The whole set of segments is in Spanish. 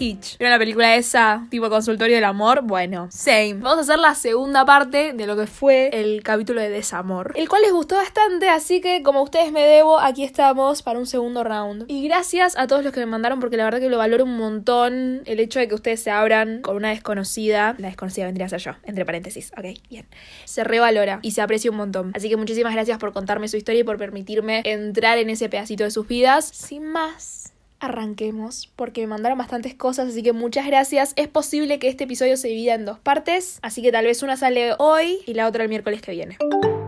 Hitch. ¿Vieron la película esa? Tipo consultorio del amor. Bueno, same. Vamos a hacer la segunda parte de lo que fue el capítulo de desamor. El cual les gustó bastante, así que como ustedes me debo, aquí estamos para un segundo round. Y gracias a todos los que me mandaron, porque la verdad que lo valoro un montón el hecho de que ustedes se abran con una desconocida. La desconocida vendría a ser yo, entre paréntesis. Ok, bien. Se revalora y se aprecia un montón. Así que muchísimas gracias por contarme su historia y por permitirme entrar en ese pedacito de sus vidas. Sin más, arranquemos porque me mandaron bastantes cosas, así que muchas gracias. Es posible que este episodio se divida en dos partes, así que tal vez una sale hoy y la otra el miércoles que viene.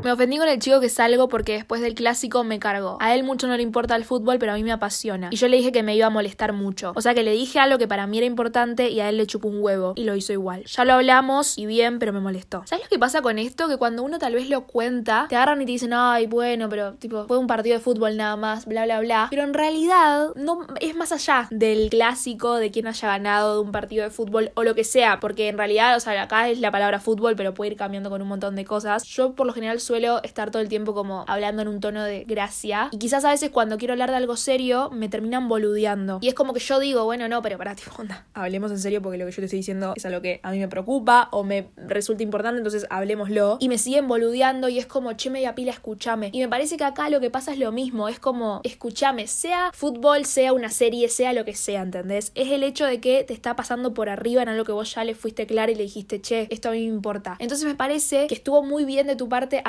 Me ofendí con el chico que salgo porque después del clásico me cargó. A él mucho no le importa el fútbol, pero a mí me apasiona. Y yo le dije que me iba a molestar mucho. O sea que le dije algo que para mí era importante y a él le chupó un huevo. Y lo hizo igual. Ya lo hablamos y bien, pero me molestó. ¿Sabes lo que pasa con esto? Que cuando uno tal vez lo cuenta, te agarran y te dicen, ay, bueno, pero tipo, fue un partido de fútbol nada más, bla, bla, bla. Pero en realidad, no es más allá del clásico, de quien haya ganado de un partido de fútbol o lo que sea. Porque en realidad, o sea, acá es la palabra fútbol, pero puede ir cambiando con un montón de cosas. Yo por lo general suelo estar todo el tiempo como hablando en un tono de gracia. Y quizás a veces cuando quiero hablar de algo serio me terminan boludeando. Y es como que yo digo, bueno, no, pero para tipo, onda, hablemos en serio porque lo que yo te estoy diciendo es algo que a mí me preocupa o me resulta importante, entonces hablemoslo. Y me siguen boludeando y es como, che, media pila, escúchame. Y me parece que acá lo que pasa es lo mismo, es como, escúchame, sea fútbol, sea una serie, sea lo que sea, ¿entendés? Es el hecho de que te está pasando por arriba en algo que vos ya le fuiste claro y le dijiste, che, esto a mí me importa. Entonces me parece que estuvo muy bien de tu parte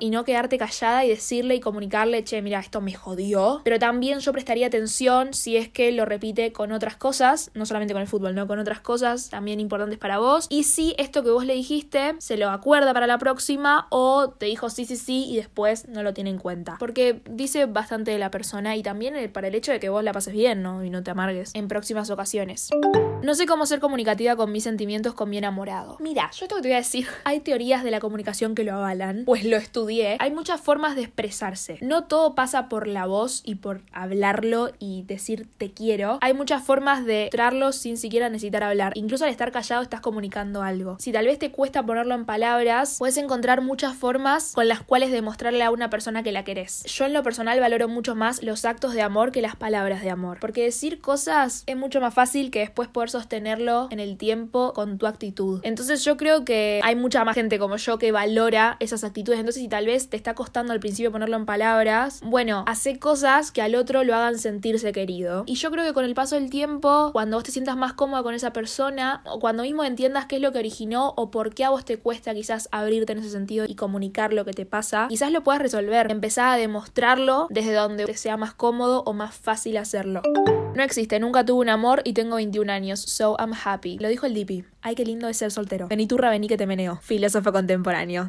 y no quedarte callada y decirle y comunicarle, che, mira, esto me jodió. Pero también yo prestaría atención si es que lo repite con otras cosas, no solamente con el fútbol, no con otras cosas también importantes para vos. Y si esto que vos le dijiste se lo acuerda para la próxima o te dijo sí, sí, sí y después no lo tiene en cuenta. Porque dice bastante de la persona y también para el hecho de que vos la pases bien, ¿no? Y no te amargues en próximas ocasiones. No sé cómo ser comunicativa con mis sentimientos con mi enamorado. Mira, yo esto que te voy a decir, hay teorías de la comunicación que lo avalan, pues lo estudié. Hay muchas formas de expresarse. No todo pasa por la voz y por hablarlo y decir te quiero. Hay muchas formas de mostrarlo sin siquiera necesitar hablar. Incluso al estar callado estás comunicando algo. Si tal vez te cuesta ponerlo en palabras, puedes encontrar muchas formas con las cuales demostrarle a una persona que la querés. Yo en lo personal valoro mucho más los actos de amor que las palabras de amor. Porque decir cosas es mucho más fácil que después poder sostenerlo en el tiempo con tu actitud. Entonces yo creo que hay mucha más gente como yo que valora esas actitudes. Entonces si tal vez te está costando al principio ponerlo en palabras, bueno, hace cosas que al otro lo hagan sentirse querido. Y yo creo que con el paso del tiempo, cuando vos te sientas más cómoda con esa persona, o cuando mismo entiendas qué es lo que originó o por qué a vos te cuesta quizás abrirte en ese sentido y comunicar lo que te pasa, quizás lo puedas resolver. Empezar a demostrarlo desde donde te sea más cómodo o más fácil hacerlo. No existe, nunca tuve un amor y tengo 21 años, so I'm happy. Lo dijo el Dipi. Ay, qué lindo es ser soltero. Vení turra, vení que te meneo. Filósofo contemporáneo.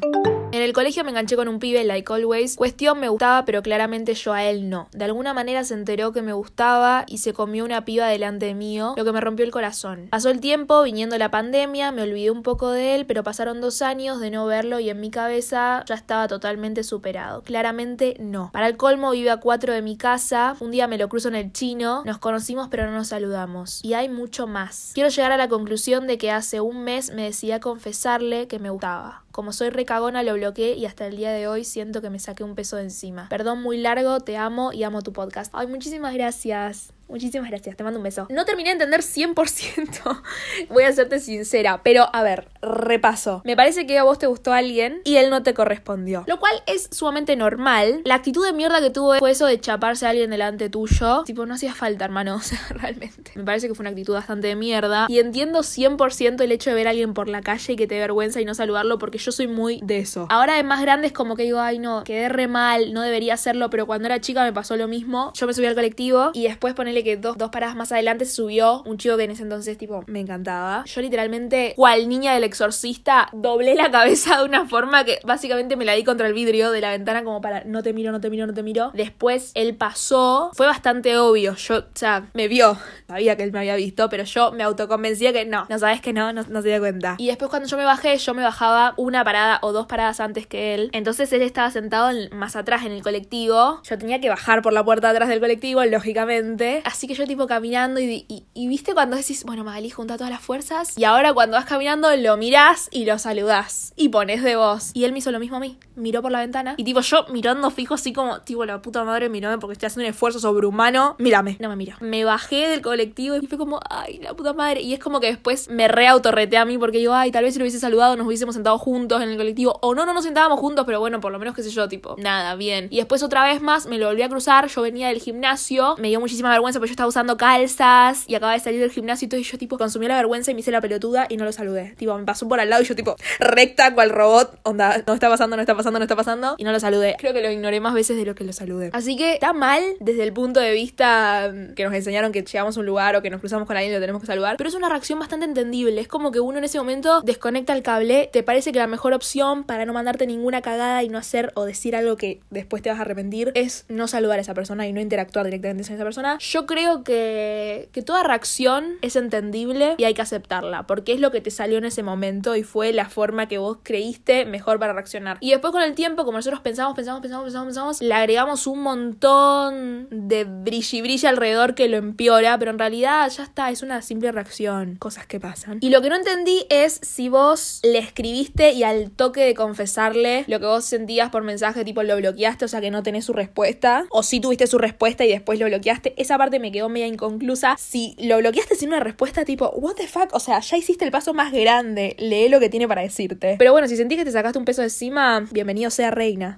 En el colegio me enganché con un pibe, like always. Cuestión me gustaba, pero claramente yo a él no. De alguna manera se enteró que me gustaba y se comió una piba delante mío, lo que me rompió el corazón. Pasó el tiempo, viniendo la pandemia, me olvidé un poco de él, pero pasaron dos años de no verlo y en mi cabeza ya estaba totalmente superado. Claramente no. Para el colmo vive a cuatro de mi casa. Un día me lo cruzo en el chino, nos conocimos pero no nos saludamos. Y hay mucho más. Quiero llegar a la conclusión de que hace un mes me decidí a confesarle que me gustaba. Como soy recagona lo bloqueé y hasta el día de hoy siento que me saqué un peso de encima. Perdón muy largo, te amo y amo tu podcast. Ay, muchísimas gracias. Muchísimas gracias, te mando un beso. No terminé de entender 100%, voy a serte sincera, pero a ver, repaso. Me parece que a vos te gustó alguien y él no te correspondió. Lo cual es sumamente normal. La actitud de mierda que tuvo fue eso de chaparse a alguien delante tuyo. Tipo, no hacía falta, hermano, o sea, realmente. Me parece que fue una actitud bastante de mierda. Y entiendo 100% el hecho de ver a alguien por la calle y que te vergüenza y no saludarlo porque yo soy muy de eso. Ahora de más grande es como que digo, ay no, quedé re mal, no debería hacerlo, pero cuando era chica me pasó lo mismo. Yo me subí al colectivo y después que dos, dos paradas más adelante subió un chico que en ese entonces, tipo, me encantaba. Yo literalmente, cual niña del exorcista, doblé la cabeza de una forma que básicamente me la di contra el vidrio de la ventana como para no te miro, no te miro, no te miro. Después él pasó, fue bastante obvio. Yo, o sea, me vio, sabía que él me había visto, pero yo me autoconvencía que no, no sabes que no, no, no se dio cuenta. Y después cuando yo me bajé, yo me bajaba una parada o dos paradas antes que él. Entonces él estaba sentado más atrás en el colectivo. Yo tenía que bajar por la puerta atrás del colectivo, lógicamente. Así que yo tipo caminando y, y, viste cuando decís, bueno, Magali junta todas las fuerzas y ahora cuando vas caminando lo mirás y lo saludás y pones de voz. Y él me hizo lo mismo a mí, miró por la ventana y tipo yo mirando fijo así como, tipo la puta madre mirame porque estoy haciendo un esfuerzo sobrehumano, mírame, no me mira. Me bajé del colectivo y fue como, ay, la puta madre. Y es como que después me reautorreté a mí porque digo, ay, tal vez si lo hubiese saludado nos hubiésemos sentado juntos en el colectivo o no, no nos sentábamos juntos, pero bueno, por lo menos qué sé yo, tipo, nada, bien. Y después otra vez más me lo volví a cruzar, yo venía del gimnasio, me dio muchísima vergüenza porque yo estaba usando calzas y acababa de salir del gimnasio y todo y yo tipo consumí la vergüenza y me hice la pelotuda y no lo saludé. Tipo, me pasó por al lado y yo tipo recta cual robot, onda, no está pasando, no está pasando, no está pasando y no lo saludé. Creo que lo ignoré más veces de lo que lo saludé. Así que está mal desde el punto de vista mm, que nos enseñaron que llegamos a un lugar o que nos cruzamos con alguien y lo tenemos que saludar, pero es una reacción bastante entendible. Es como que uno en ese momento desconecta el cable, te parece que la mejor opción para no mandarte ninguna cagada y no hacer o decir algo que después te vas a arrepentir es no saludar a esa persona y no interactuar directamente con esa persona. Yo creo que, que toda reacción es entendible y hay que aceptarla, porque es lo que te salió en ese momento y fue la forma que vos creíste mejor para reaccionar. Y después con el tiempo, como nosotros pensamos, pensamos, pensamos, pensamos, pensamos, le agregamos un montón de brilli brilli alrededor que lo empeora, pero en realidad ya está, es una simple reacción, cosas que pasan. Y lo que no entendí es si vos le escribiste y al toque de confesarle lo que vos sentías por mensaje, tipo lo bloqueaste, o sea que no tenés su respuesta, o si tuviste su respuesta y después lo bloqueaste, esa parte me quedó media inconclusa. Si lo bloqueaste sin una respuesta tipo, what the fuck, o sea, ya hiciste el paso más grande, lee lo que tiene para decirte. Pero bueno, si sentís que te sacaste un peso de encima, bienvenido sea reina.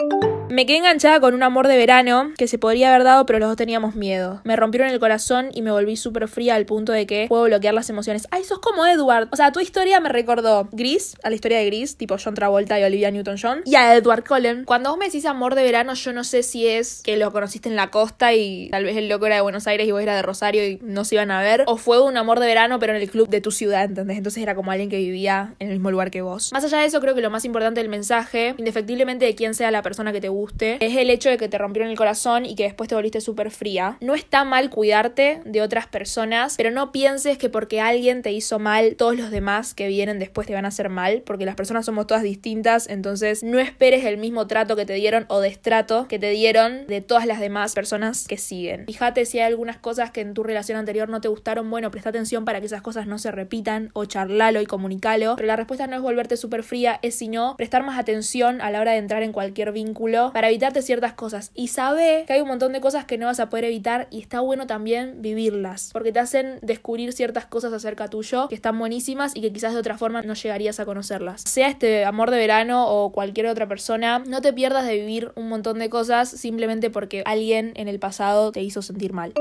Me quedé enganchada con un amor de verano que se podría haber dado, pero los dos teníamos miedo. Me rompieron el corazón y me volví súper fría al punto de que puedo bloquear las emociones. Ay, sos como Edward. O sea, tu historia me recordó Gris, a la historia de Gris, tipo John Travolta y Olivia Newton-John, y a Edward Cullen. Cuando vos me decís amor de verano, yo no sé si es que lo conociste en la costa y tal vez el loco era de Buenos Aires y vos era de Rosario y no se iban a ver, o fue un amor de verano, pero en el club de tu ciudad, ¿entendés? Entonces era como alguien que vivía en el mismo lugar que vos. Más allá de eso, creo que lo más importante del mensaje, indefectiblemente de quién sea la persona que te guste, es el hecho de que te rompieron el corazón y que después te volviste súper fría. No está mal cuidarte de otras personas, pero no pienses que porque alguien te hizo mal, todos los demás que vienen después te van a hacer mal, porque las personas somos todas distintas, entonces no esperes el mismo trato que te dieron o destrato que te dieron de todas las demás personas que siguen. Fíjate si hay algunas cosas que en tu relación anterior no te gustaron, bueno, presta atención para que esas cosas no se repitan o charlalo y comunicalo, pero la respuesta no es volverte súper fría, es sino prestar más atención a la hora de entrar en cualquier vínculo para evitarte ciertas cosas y sabe que hay un montón de cosas que no vas a poder evitar y está bueno también vivirlas porque te hacen descubrir ciertas cosas acerca tuyo que están buenísimas y que quizás de otra forma no llegarías a conocerlas. Sea este amor de verano o cualquier otra persona, no te pierdas de vivir un montón de cosas simplemente porque alguien en el pasado te hizo sentir mal.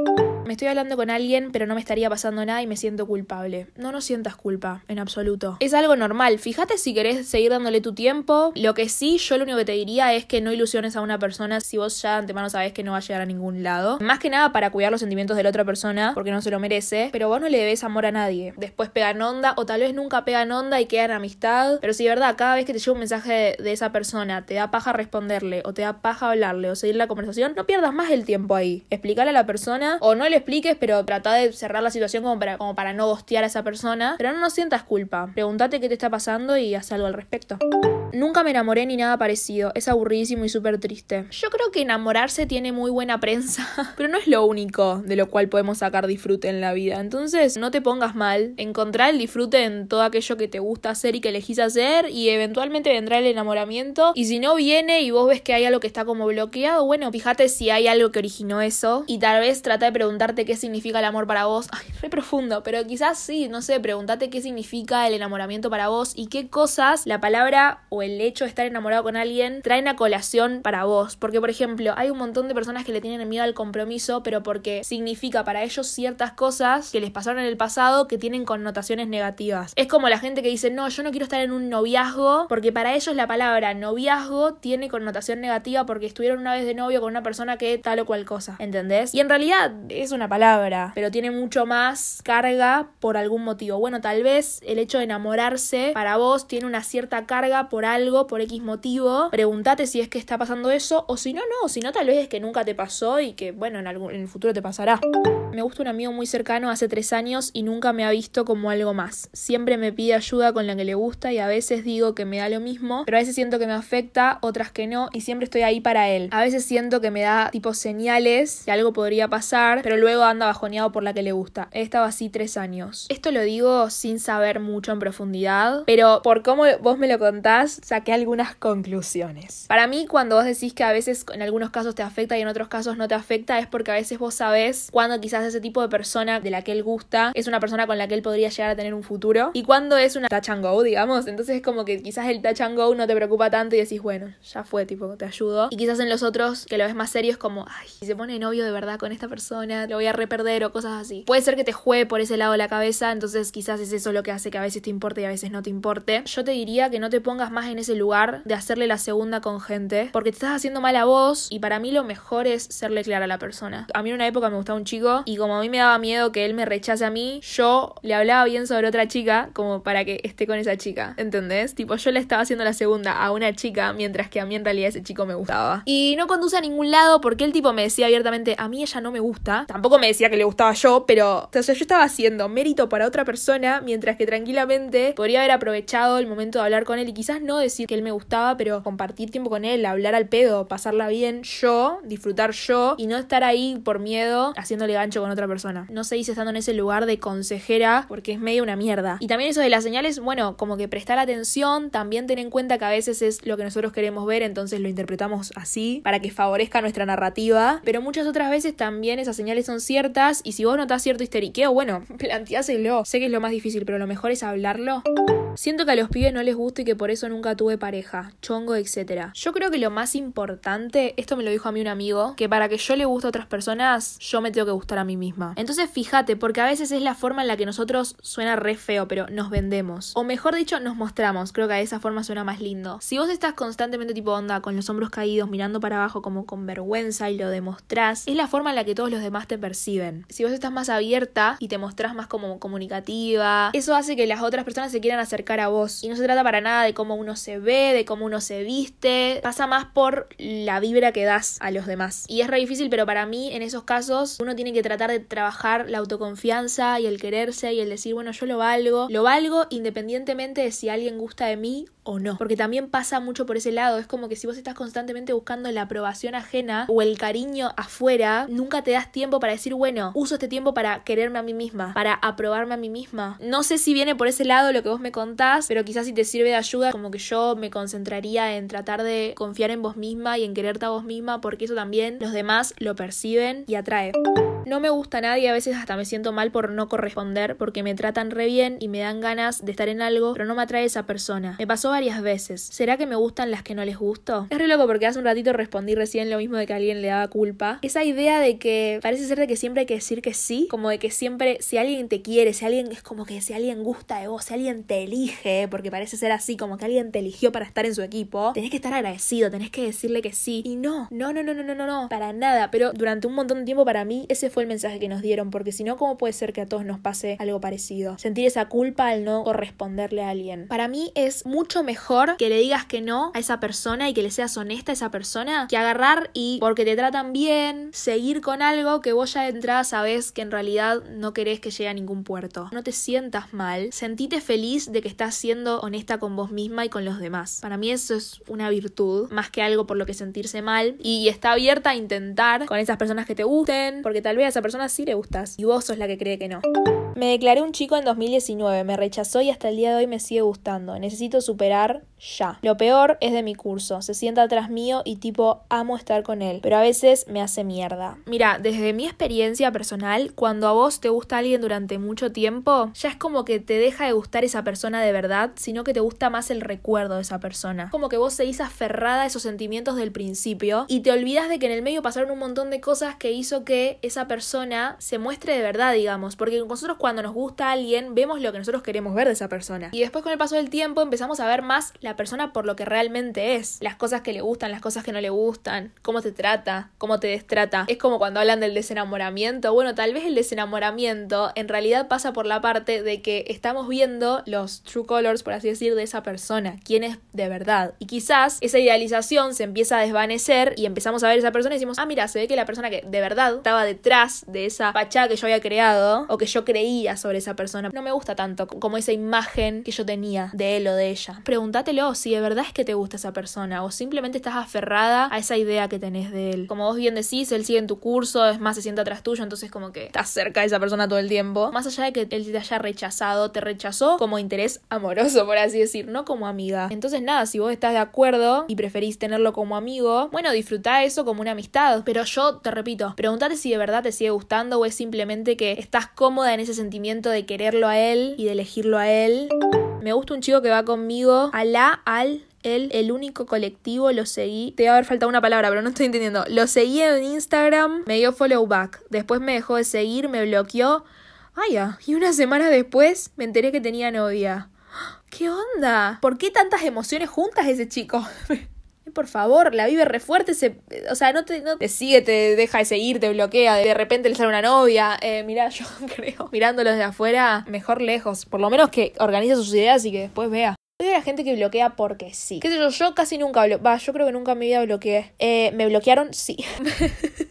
Me estoy hablando con alguien, pero no me estaría pasando nada y me siento culpable. No, no sientas culpa, en absoluto. Es algo normal. Fíjate si querés seguir dándole tu tiempo. Lo que sí, yo lo único que te diría es que no ilusiones a una persona si vos ya de antemano sabes que no va a llegar a ningún lado. Más que nada para cuidar los sentimientos de la otra persona, porque no se lo merece. Pero vos no le debes amor a nadie. Después pegan onda, o tal vez nunca pegan onda y quedan amistad. Pero si de verdad, cada vez que te llega un mensaje de, esa persona, te da paja responderle, o te da paja hablarle, o seguir la conversación, no pierdas más el tiempo ahí. Explicarle a la persona, o no le expliques, pero trata de cerrar la situación como para, como para no gostear a esa persona. Pero no, no sientas culpa. Pregúntate qué te está pasando y haz algo al respecto. Nunca me enamoré ni nada parecido. Es aburridísimo y súper triste. Yo creo que enamorarse tiene muy buena prensa, pero no es lo único de lo cual podemos sacar disfrute en la vida. Entonces, no te pongas mal. Encontrar el disfrute en todo aquello que te gusta hacer y que elegís hacer y eventualmente vendrá el enamoramiento. Y si no viene y vos ves que hay algo que está como bloqueado, bueno, fíjate si hay algo que originó eso y tal vez trata de qué significa el amor para vos. Ay, re profundo, pero quizás sí, no sé, pregúntate qué significa el enamoramiento para vos y qué cosas la palabra o el hecho de estar enamorado con alguien traen a colación para vos. Porque, por ejemplo, hay un montón de personas que le tienen miedo al compromiso, pero porque significa para ellos ciertas cosas que les pasaron en el pasado que tienen connotaciones negativas. Es como la gente que dice, no, yo no quiero estar en un noviazgo, porque para ellos la palabra noviazgo tiene connotación negativa porque estuvieron una vez de novio con una persona que tal o cual cosa. ¿Entendés? Y en realidad es una palabra, pero tiene mucho más carga por algún motivo. Bueno, tal vez el hecho de enamorarse para vos tiene una cierta carga por algo, por X motivo. Pregúntate si es que está pasando eso, o si no, no, si no, tal vez es que nunca te pasó y que, bueno, en, algún, en el futuro te pasará. Me gusta un amigo muy cercano hace tres años y nunca me ha visto como algo más. Siempre me pide ayuda con la que le gusta y a veces digo que me da lo mismo, pero a veces siento que me afecta, otras que no, y siempre estoy ahí para él. A veces siento que me da tipo señales que algo podría pasar, pero luego anda bajoneado por la que le gusta. He estado así tres años. Esto lo digo sin saber mucho en profundidad, pero por cómo vos me lo contás, saqué algunas conclusiones. Para mí, cuando vos decís que a veces en algunos casos te afecta y en otros casos no te afecta, es porque a veces vos sabés cuando quizás ese tipo de persona de la que él gusta es una persona con la que él podría llegar a tener un futuro y cuando es una touch and go, digamos. Entonces es como que quizás el touch and go no te preocupa tanto y decís, bueno, ya fue, tipo, te ayudo. Y quizás en los otros, que lo ves más serio, es como, ay, si se pone novio de verdad con esta persona, lo voy a reperder o cosas así. Puede ser que te juegue por ese lado de la cabeza, entonces quizás es eso lo que hace que a veces te importe y a veces no te importe. Yo te diría que no te pongas más en ese lugar de hacerle la segunda con gente, porque te estás haciendo mal a vos y para mí lo mejor es serle clara a la persona. A mí en una época me gustaba un chico y como a mí me daba miedo que él me rechace a mí, yo le hablaba bien sobre otra chica como para que esté con esa chica, ¿entendés? Tipo, yo le estaba haciendo la segunda a una chica mientras que a mí en realidad ese chico me gustaba. Y no conduce a ningún lado porque el tipo me decía abiertamente, a mí ella no me gusta. Tampoco me decía que le gustaba yo, pero o sea, yo estaba haciendo mérito para otra persona mientras que tranquilamente podría haber aprovechado el momento de hablar con él y quizás no decir que él me gustaba, pero compartir tiempo con él, hablar al pedo, pasarla bien yo, disfrutar yo y no estar ahí por miedo haciéndole gancho con otra persona. No se dice estando en ese lugar de consejera porque es medio una mierda. Y también eso de las señales, bueno, como que prestar atención, también ten en cuenta que a veces es lo que nosotros queremos ver, entonces lo interpretamos así para que favorezca nuestra narrativa, pero muchas otras veces también esas señales son ciertas y si vos notás cierto histeriqueo, bueno, planteáselo. Sé que es lo más difícil, pero lo mejor es hablarlo. Siento que a los pibes no les gusta y que por eso nunca tuve pareja, chongo, etc. Yo creo que lo más importante, esto me lo dijo a mí un amigo, que para que yo le guste a otras personas, yo me tengo que gustar a mí misma. Entonces fíjate, porque a veces es la forma en la que nosotros suena re feo, pero nos vendemos. O mejor dicho, nos mostramos. Creo que de esa forma suena más lindo. Si vos estás constantemente tipo onda, con los hombros caídos, mirando para abajo como con vergüenza y lo demostrás, es la forma en la que todos los demás te perciben. Si vos estás más abierta y te mostrás más como comunicativa, eso hace que las otras personas se quieran acercar a vos. Y no se trata para nada de cómo uno se ve, de cómo uno se viste. Pasa más por la vibra que das a los demás. Y es re difícil, pero para mí en esos casos uno tiene que de trabajar la autoconfianza y el quererse y el decir, bueno, yo lo valgo. Lo valgo independientemente de si alguien gusta de mí o no. Porque también pasa mucho por ese lado. Es como que si vos estás constantemente buscando la aprobación ajena o el cariño afuera, nunca te das tiempo para decir, bueno, uso este tiempo para quererme a mí misma, para aprobarme a mí misma. No sé si viene por ese lado lo que vos me contás, pero quizás si te sirve de ayuda, como que yo me concentraría en tratar de confiar en vos misma y en quererte a vos misma, porque eso también los demás lo perciben y atrae. No me gusta a nadie, a veces hasta me siento mal por no corresponder, porque me tratan re bien y me dan ganas de estar en algo, pero no me atrae esa persona. Me pasó varias veces. ¿Será que me gustan las que no les gusto? Es re loco porque hace un ratito respondí recién lo mismo de que alguien le daba culpa. Esa idea de que parece ser de que siempre hay que decir que sí, como de que siempre, si alguien te quiere, si alguien es como que si alguien gusta de vos, si alguien te elige, porque parece ser así, como que alguien te eligió para estar en su equipo, tenés que estar agradecido, tenés que decirle que sí. Y no, no, no, no, no, no, no, no, para nada. Pero durante un montón de tiempo para mí ese fue el mensaje que nos dieron, porque si no, ¿cómo puede ser que a todos nos pase algo parecido? Sentir esa culpa al no corresponderle a alguien. Para mí es mucho mejor que le digas que no a esa persona y que le seas honesta a esa persona que agarrar y porque te tratan bien, seguir con algo que vos ya de entrada sabes que en realidad no querés que llegue a ningún puerto. No te sientas mal, sentite feliz de que estás siendo honesta con vos misma y con los demás. Para mí eso es una virtud, más que algo por lo que sentirse mal y está abierta a intentar con esas personas que te gusten, porque tal vez esa persona sí le gustas y vos sos la que cree que no. Me declaré un chico en 2019, me rechazó y hasta el día de hoy me sigue gustando. Necesito superar ya. Lo peor es de mi curso, se sienta atrás mío y tipo amo estar con él, pero a veces me hace mierda. Mira, desde mi experiencia personal, cuando a vos te gusta alguien durante mucho tiempo, ya es como que te deja de gustar esa persona de verdad, sino que te gusta más el recuerdo de esa persona. Como que vos seguís aferrada a esos sentimientos del principio y te olvidas de que en el medio pasaron un montón de cosas que hizo que esa persona se muestre de verdad, digamos, porque nosotros cuando nos gusta alguien vemos lo que nosotros queremos ver de esa persona. Y después con el paso del tiempo empezamos a ver más la persona por lo que realmente es, las cosas que le gustan, las cosas que no le gustan, cómo te trata, cómo te destrata. Es como cuando hablan del desenamoramiento, bueno, tal vez el desenamoramiento en realidad pasa por la parte de que estamos viendo los true colors, por así decir, de esa persona, quién es de verdad. Y quizás esa idealización se empieza a desvanecer y empezamos a ver esa persona y decimos, ah, mira, se ve que la persona que de verdad estaba detrás de esa fachada que yo había creado o que yo creía sobre esa persona. No me gusta tanto como esa imagen que yo tenía de él o de ella. Pregúntatelo si de verdad es que te gusta esa persona o simplemente estás aferrada a esa idea que tenés de él. Como vos bien decís, él sigue en tu curso, es más, se sienta atrás tuyo, entonces como que estás cerca de esa persona todo el tiempo. Más allá de que él te haya rechazado, te rechazó como interés amoroso, por así decir, no como amiga. Entonces nada, si vos estás de acuerdo y preferís tenerlo como amigo, bueno, disfrutá eso como una amistad. Pero yo te repito, pregúntate si de verdad te sigue gustando o es simplemente que estás cómoda en ese sentimiento de quererlo a él y de elegirlo a él. Me gusta un chico que va conmigo a la, al, él, el único colectivo, lo seguí. Te va a haber faltado una palabra, pero no estoy entendiendo. Lo seguí en Instagram, me dio follow back. Después me dejó de seguir, me bloqueó. Ya. Y una semana después me enteré que tenía novia. ¿Qué onda? ¿Por qué tantas emociones juntas ese chico? Por favor, la vive re fuerte, se, o sea, no te, no te sigue, te deja de seguir, te bloquea, de repente le sale una novia. Eh, mirá, yo creo, mirándolo desde afuera, mejor lejos. Por lo menos que organice sus ideas y que después vea. Hay la gente que bloquea porque sí. ¿Qué sé yo? Yo casi nunca bloqueé. Va, yo creo que nunca en mi vida bloqueé. Eh, ¿Me bloquearon? Sí.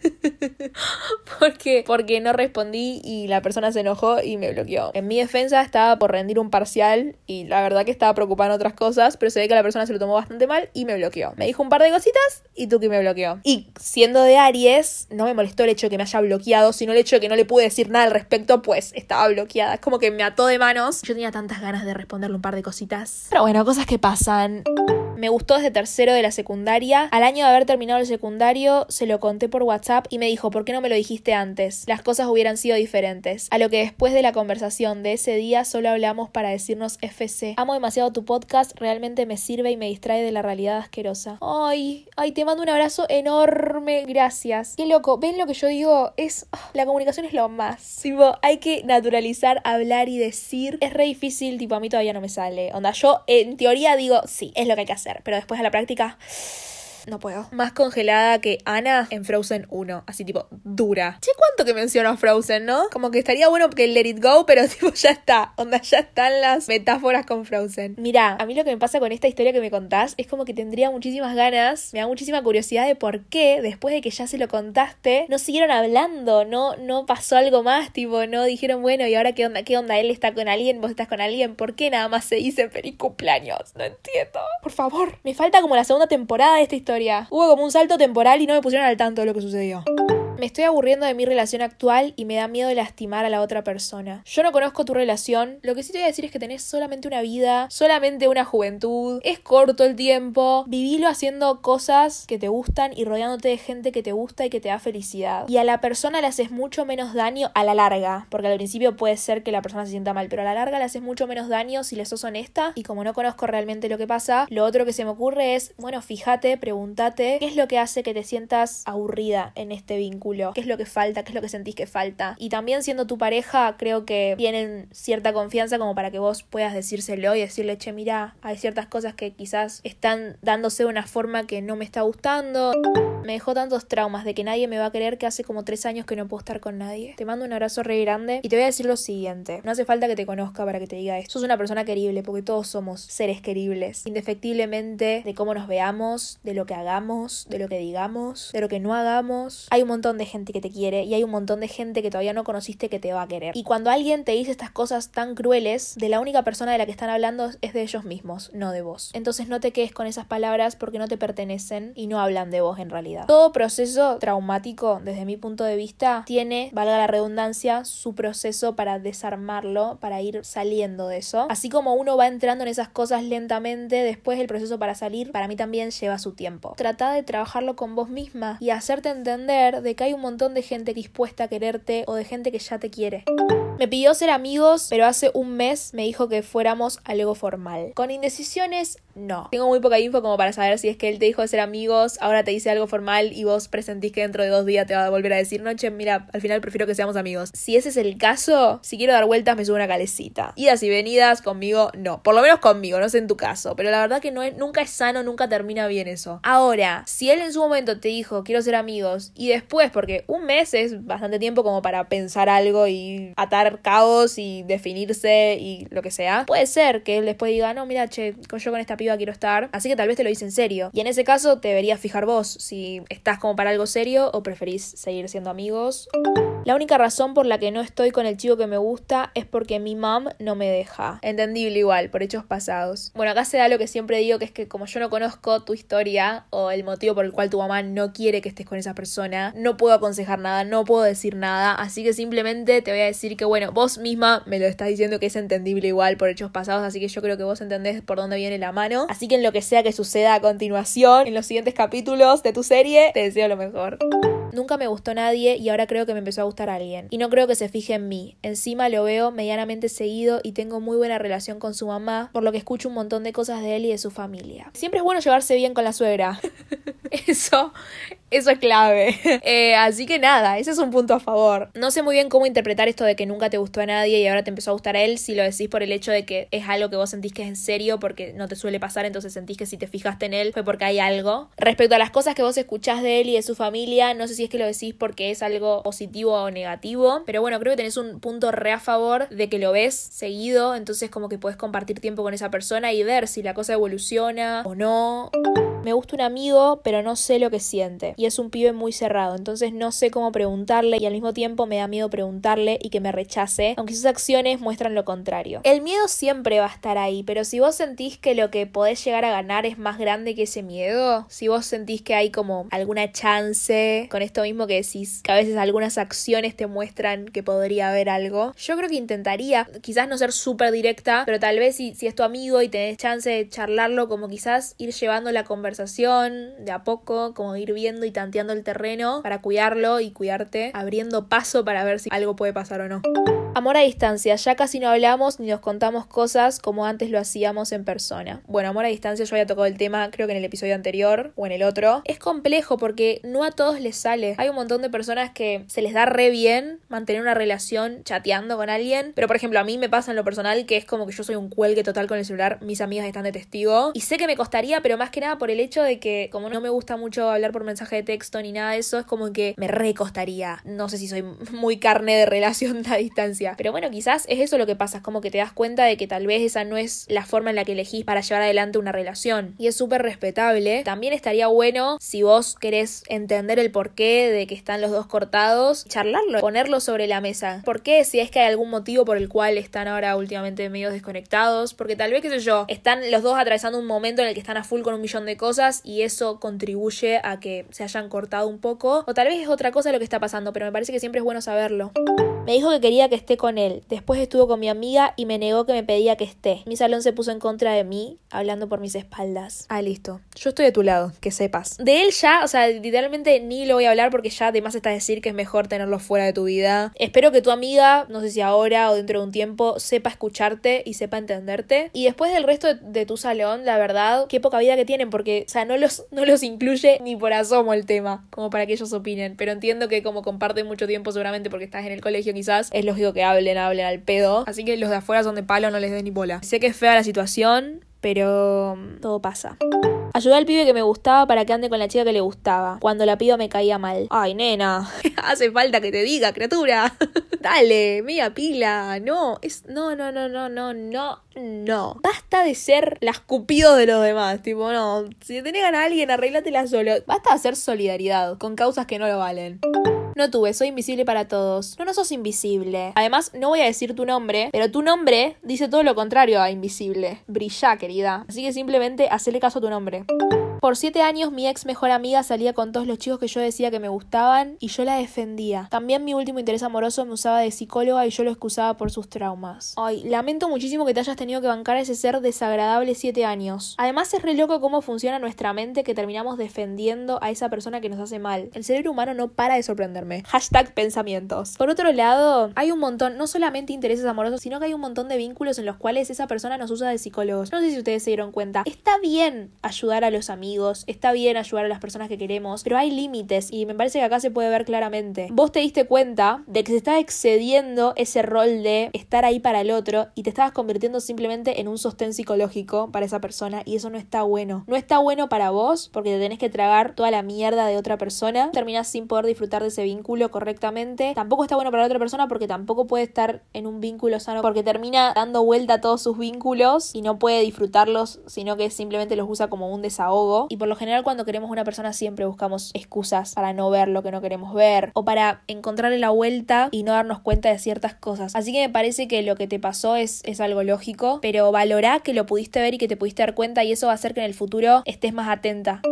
porque, porque no respondí y la persona se enojó y me bloqueó. En mi defensa estaba por rendir un parcial y la verdad que estaba preocupada en otras cosas, pero se ve que la persona se lo tomó bastante mal y me bloqueó. Me dijo un par de cositas y tú que me bloqueó. Y siendo de Aries, no me molestó el hecho de que me haya bloqueado, sino el hecho de que no le pude decir nada al respecto, pues estaba bloqueada. Es como que me ató de manos. Yo tenía tantas ganas de responderle un par de cositas. Pero bueno, cosas que pasan. Me gustó desde tercero de la secundaria. Al año de haber terminado el secundario, se lo conté por WhatsApp y me dijo, ¿por qué no me lo dijiste antes? Las cosas hubieran sido diferentes. A lo que después de la conversación de ese día solo hablamos para decirnos FC. Amo demasiado tu podcast, realmente me sirve y me distrae de la realidad asquerosa. Ay, ay, te mando un abrazo enorme, gracias. Qué loco, ¿ven lo que yo digo? Es, ah, la comunicación es lo más. Tipo, hay que naturalizar, hablar y decir. Es re difícil, tipo, a mí todavía no me sale. Onda, yo en teoría digo, sí, es lo que hay que hacer pero después a la práctica no puedo. Más congelada que Ana en Frozen 1. Así tipo, dura. Che, ¿cuánto que menciono Frozen, no? Como que estaría bueno que Let It Go, pero tipo, ya está. Onda, ya están las metáforas con Frozen. Mira, a mí lo que me pasa con esta historia que me contás es como que tendría muchísimas ganas, me da muchísima curiosidad de por qué, después de que ya se lo contaste, no siguieron hablando, no, no pasó algo más, tipo, no dijeron, bueno, ¿y ahora qué onda? ¿Qué onda? ¿Él está con alguien? ¿Vos estás con alguien? ¿Por qué nada más se dice feliz cumpleaños? No entiendo. Por favor, me falta como la segunda temporada de esta historia Hubo como un salto temporal y no me pusieron al tanto de lo que sucedió. Me estoy aburriendo de mi relación actual y me da miedo lastimar a la otra persona. Yo no conozco tu relación, lo que sí te voy a decir es que tenés solamente una vida, solamente una juventud, es corto el tiempo, vivilo haciendo cosas que te gustan y rodeándote de gente que te gusta y que te da felicidad. Y a la persona le haces mucho menos daño a la larga, porque al principio puede ser que la persona se sienta mal, pero a la larga le haces mucho menos daño si le sos honesta. Y como no conozco realmente lo que pasa, lo otro que se me ocurre es, bueno, fíjate, pregúntate qué es lo que hace que te sientas aburrida en este vínculo qué es lo que falta, qué es lo que sentís que falta. Y también siendo tu pareja, creo que tienen cierta confianza como para que vos puedas decírselo y decirle, che, mira, hay ciertas cosas que quizás están dándose de una forma que no me está gustando. Me dejó tantos traumas de que nadie me va a querer que hace como tres años que no puedo estar con nadie. Te mando un abrazo re grande y te voy a decir lo siguiente. No hace falta que te conozca para que te diga esto. Sos una persona querible porque todos somos seres queribles. Indefectiblemente de cómo nos veamos, de lo que hagamos, de lo que digamos, de lo que no hagamos. Hay un montón de gente que te quiere y hay un montón de gente que todavía no conociste que te va a querer. Y cuando alguien te dice estas cosas tan crueles, de la única persona de la que están hablando es de ellos mismos, no de vos. Entonces no te quedes con esas palabras porque no te pertenecen y no hablan de vos en realidad. Todo proceso traumático, desde mi punto de vista, tiene, valga la redundancia, su proceso para desarmarlo, para ir saliendo de eso. Así como uno va entrando en esas cosas lentamente, después el proceso para salir, para mí también lleva su tiempo. Trata de trabajarlo con vos misma y hacerte entender de que hay un montón de gente dispuesta a quererte o de gente que ya te quiere. Me pidió ser amigos, pero hace un mes me dijo que fuéramos algo formal. Con indecisiones, no. Tengo muy poca info como para saber si es que él te dijo ser amigos, ahora te dice algo formal y vos presentís que dentro de dos días te va a volver a decir, noche, mira, al final prefiero que seamos amigos. Si ese es el caso, si quiero dar vueltas me subo una calecita. Idas y venidas conmigo, no. Por lo menos conmigo, no sé en tu caso. Pero la verdad que no es, nunca es sano, nunca termina bien eso. Ahora, si él en su momento te dijo, quiero ser amigos, y después, porque un mes es bastante tiempo como para pensar algo y atar cabos y definirse y lo que sea. Puede ser que él después diga, no, mira, che, yo con esta piba quiero estar. Así que tal vez te lo dice en serio. Y en ese caso te deberías fijar vos si estás como para algo serio o preferís seguir siendo amigos. La única razón por la que no estoy con el chico que me gusta es porque mi mom no me deja. Entendible igual, por hechos pasados. Bueno, acá se da lo que siempre digo, que es que como yo no conozco tu historia o el motivo por el cual tu mamá no quiere que estés con esa persona, no puedo aconsejar nada, no puedo decir nada, así que simplemente te voy a decir que bueno, vos misma me lo estás diciendo que es entendible igual por hechos pasados, así que yo creo que vos entendés por dónde viene la mano. Así que en lo que sea que suceda a continuación, en los siguientes capítulos de tu serie, te deseo lo mejor. Nunca me gustó nadie y ahora creo que me empezó a gustar alguien. Y no creo que se fije en mí. Encima lo veo medianamente seguido y tengo muy buena relación con su mamá, por lo que escucho un montón de cosas de él y de su familia. Siempre es bueno llevarse bien con la suegra. Eso eso es clave. Eh, así que nada, ese es un punto a favor. No sé muy bien cómo interpretar esto de que nunca te gustó a nadie y ahora te empezó a gustar a él, si lo decís por el hecho de que es algo que vos sentís que es en serio porque no te suele pasar, entonces sentís que si te fijaste en él fue porque hay algo. Respecto a las cosas que vos escuchás de él y de su familia, no sé si es que lo decís porque es algo positivo o negativo, pero bueno, creo que tenés un punto re a favor de que lo ves seguido, entonces como que puedes compartir tiempo con esa persona y ver si la cosa evoluciona o no. Me gusta un amigo, pero no sé lo que siente. Y es un pibe muy cerrado, entonces no sé cómo preguntarle y al mismo tiempo me da miedo preguntarle y que me rechace, aunque sus acciones muestran lo contrario. El miedo siempre va a estar ahí, pero si vos sentís que lo que podés llegar a ganar es más grande que ese miedo, si vos sentís que hay como alguna chance con esto mismo que decís, que a veces algunas acciones te muestran que podría haber algo, yo creo que intentaría, quizás no ser súper directa, pero tal vez si, si es tu amigo y tenés chance de charlarlo, como quizás ir llevando la conversación de a poco, como ir viendo y tanteando el terreno para cuidarlo y cuidarte, abriendo paso para ver si algo puede pasar o no. Amor a distancia, ya casi no hablamos ni nos contamos cosas como antes lo hacíamos en persona. Bueno, amor a distancia yo había tocado el tema creo que en el episodio anterior o en el otro. Es complejo porque no a todos les sale. Hay un montón de personas que se les da re bien mantener una relación chateando con alguien, pero por ejemplo a mí me pasa en lo personal que es como que yo soy un cuelgue total con el celular, mis amigas están de testigo y sé que me costaría, pero más que nada por el hecho de que como no me gusta mucho hablar por mensaje de texto ni nada de eso, es como que me recostaría. No sé si soy muy carne de relación a distancia. Pero bueno, quizás es eso lo que pasa, es como que te das cuenta de que tal vez esa no es la forma en la que elegís para llevar adelante una relación. Y es súper respetable. También estaría bueno si vos querés entender el de que están los dos cortados, charlarlo, ponerlo sobre la mesa. ¿Por qué? Si es que hay algún motivo por el cual están ahora últimamente medio desconectados. Porque tal vez, qué sé yo, están los dos atravesando un momento en el que están a full con un millón de cosas y eso contribuye a que se hayan cortado un poco. O tal vez es otra cosa lo que está pasando, pero me parece que siempre es bueno saberlo. Me dijo que quería que esté con él. Después estuvo con mi amiga y me negó que me pedía que esté. Mi salón se puso en contra de mí, hablando por mis espaldas. Ah, listo. Yo estoy de tu lado, que sepas. De él ya, o sea, literalmente ni lo voy a hablar porque ya además está decir que es mejor tenerlo fuera de tu vida. Espero que tu amiga, no sé si ahora o dentro de un tiempo, sepa escucharte y sepa entenderte. Y después del resto de, tu salón, la verdad, qué poca vida que tienen porque, o sea, no los, no los incluye ni por asomo el tema, como para que ellos opinen. Pero entiendo que como comparten mucho tiempo seguramente porque estás en el colegio quizás, es lógico que hablen, hablen al pedo. Así que los de afuera son de palo, no les den ni bola. Sé que es fea la situación, pero mm, todo pasa. Ayudé al pibe que me gustaba para que ande con la chica que le gustaba. Cuando la piba me caía mal. Ay, nena. Hace falta que te diga, criatura. Dale, media pila. No, es. No, no, no, no, no, no, no. Basta de ser las cupidos de los demás. Tipo, no. Si tenés ganas a alguien, arreglátela solo. Basta de hacer solidaridad con causas que no lo valen. No tuve, soy invisible para todos. No, no sos invisible. Además, no voy a decir tu nombre, pero tu nombre dice todo lo contrario a invisible. Brilla, querida. Así que simplemente hacele caso a tu nombre. Por siete años mi ex mejor amiga salía con todos los chicos que yo decía que me gustaban y yo la defendía. También mi último interés amoroso me usaba de psicóloga y yo lo excusaba por sus traumas. Ay, lamento muchísimo que te hayas tenido que bancar a ese ser desagradable siete años. Además es re loco cómo funciona nuestra mente que terminamos defendiendo a esa persona que nos hace mal. El cerebro humano no para de sorprenderme. Hashtag pensamientos. Por otro lado, hay un montón, no solamente intereses amorosos, sino que hay un montón de vínculos en los cuales esa persona nos usa de psicólogos. No sé si ustedes se dieron cuenta. Está bien ayudar a los amigos está bien ayudar a las personas que queremos, pero hay límites y me parece que acá se puede ver claramente. Vos te diste cuenta de que se está excediendo ese rol de estar ahí para el otro y te estabas convirtiendo simplemente en un sostén psicológico para esa persona y eso no está bueno. No está bueno para vos porque te tenés que tragar toda la mierda de otra persona, terminás sin poder disfrutar de ese vínculo correctamente. Tampoco está bueno para la otra persona porque tampoco puede estar en un vínculo sano porque termina dando vuelta a todos sus vínculos y no puede disfrutarlos, sino que simplemente los usa como un desahogo. Y por lo general cuando queremos una persona siempre buscamos excusas para no ver lo que no queremos ver o para encontrarle la vuelta y no darnos cuenta de ciertas cosas. Así que me parece que lo que te pasó es, es algo lógico, pero valorá que lo pudiste ver y que te pudiste dar cuenta y eso va a hacer que en el futuro estés más atenta.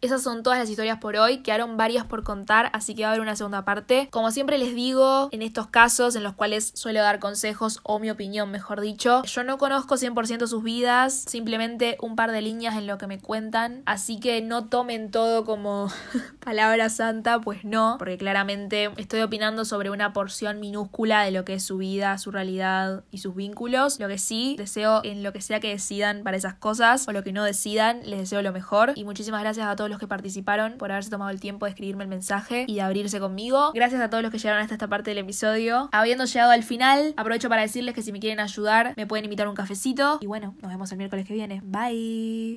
Esas son todas las historias por hoy, quedaron varias por contar, así que va a haber una segunda parte. Como siempre les digo, en estos casos en los cuales suelo dar consejos o mi opinión, mejor dicho, yo no conozco 100% sus vidas, simplemente un par de líneas en lo que me cuentan, así que no tomen todo como palabra santa, pues no, porque claramente estoy opinando sobre una porción minúscula de lo que es su vida, su realidad y sus vínculos. Lo que sí, deseo en lo que sea que decidan para esas cosas o lo que no decidan, les deseo lo mejor y muchísimas gracias a todos los que participaron por haberse tomado el tiempo de escribirme el mensaje y de abrirse conmigo. Gracias a todos los que llegaron hasta esta parte del episodio. Habiendo llegado al final, aprovecho para decirles que si me quieren ayudar, me pueden invitar un cafecito. Y bueno, nos vemos el miércoles que viene. Bye.